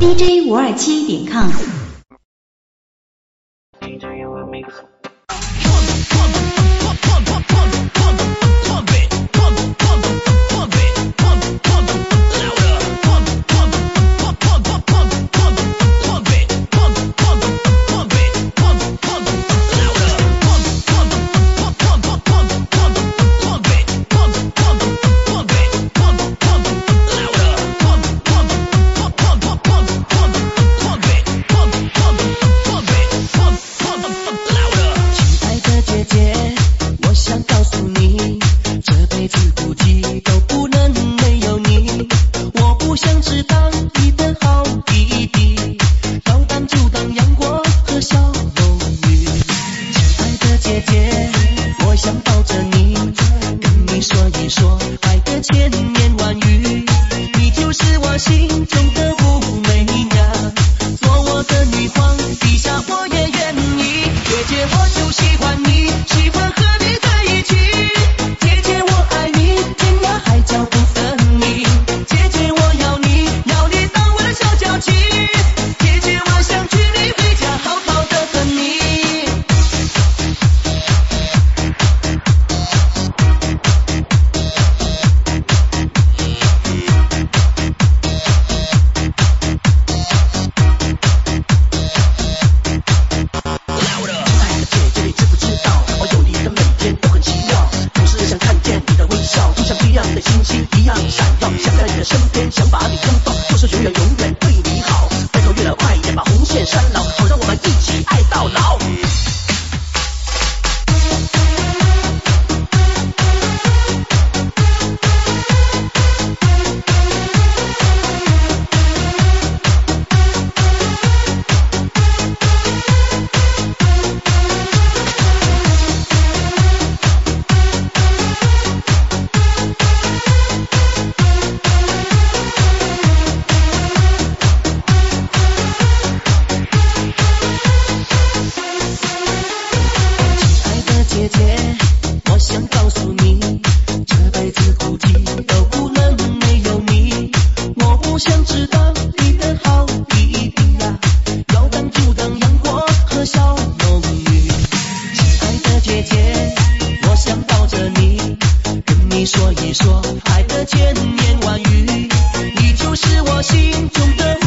dj 五二七点 com 知当你的好弟弟要当就当阳光和小龙女亲爱的姐姐我想抱着你跟你说一说爱的千言万语你就是我心中的武媚娘做我的女皇陛下我也愿意姐姐我就喜欢你喜欢和千言万语你就是我心中的